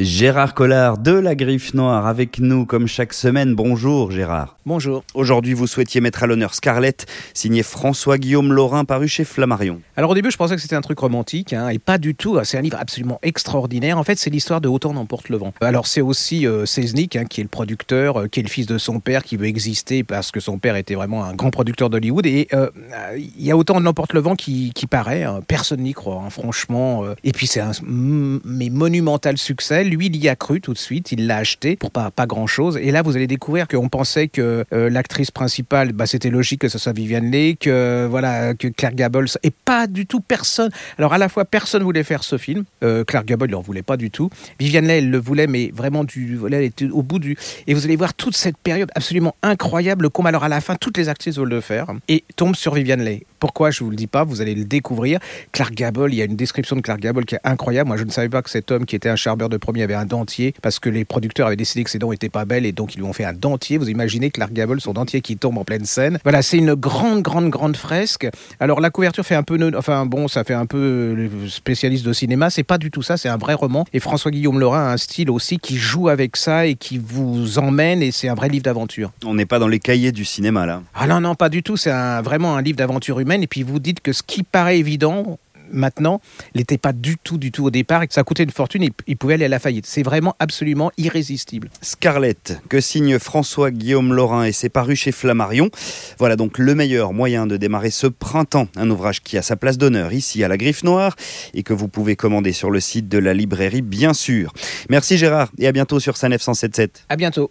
Gérard Collard de la Griffe Noire avec nous comme chaque semaine. Bonjour Gérard. Bonjour. Aujourd'hui, vous souhaitiez mettre à l'honneur Scarlett, signé François-Guillaume Laurin, paru chez Flammarion. Alors au début, je pensais que c'était un truc romantique, hein, et pas du tout. C'est un livre absolument extraordinaire. En fait, c'est l'histoire de Autant n'emporte le vent. Alors c'est aussi euh, hein, qui est le producteur, euh, qui est le fils de son père, qui veut exister parce que son père était vraiment un grand producteur d'Hollywood. Et euh, il y a Autant n'emporte le vent qui, qui paraît. hein. personne n'y croit, franchement. euh. et puis c'est un mais monumental succès. Lui, il y a cru tout de suite. Il l'a acheté pour pas, pas grand-chose. Et là, vous allez découvrir qu'on pensait que euh, l'actrice principale, bah, c'était logique que ce soit Viviane Leigh, que, voilà, que Claire Gable, et pas du tout personne. Alors à la fois, personne voulait faire ce film. Euh, Claire Gable, il n'en voulait pas du tout. Viviane Leigh, elle le voulait, mais vraiment du, elle était au bout du. Et vous allez voir toute cette période absolument incroyable, comme alors à la fin, toutes les actrices veulent le faire, et tombe sur Viviane Leigh. Pourquoi je vous le dis pas, vous allez le découvrir. Claire Gable, il y a une description de Claire Gable qui est incroyable. Moi, je ne savais pas que cet homme qui était un charbeur de premier avait un dentier parce que les producteurs avaient décidé que ses dents étaient pas belles et donc ils lui ont fait un dentier. Vous imaginez Claire Gable, son dentier qui tombe en pleine scène. Voilà, c'est une grande, grande, grande fresque. Alors la couverture fait un peu, enfin bon, ça fait un peu euh, spécialiste de cinéma. C'est pas du tout ça. C'est un vrai roman. Et François Guillaume Laurin a un style aussi qui joue avec ça et qui vous emmène. Et c'est un vrai livre d'aventure. On n'est pas dans les cahiers du cinéma là. Ah non, non, pas du tout. C'est vraiment un livre d'aventure humaine. Et puis vous dites que ce qui paraît évident maintenant n'était pas du tout, du tout au départ et que ça coûtait une fortune. Il, il pouvait aller à la faillite. C'est vraiment absolument irrésistible. Scarlett, que signe François-Guillaume Laurin et c'est paru chez Flammarion. Voilà donc le meilleur moyen de démarrer ce printemps. Un ouvrage qui a sa place d'honneur ici à la Griffe Noire et que vous pouvez commander sur le site de la librairie bien sûr. Merci Gérard et à bientôt sur Sanef 177. À bientôt.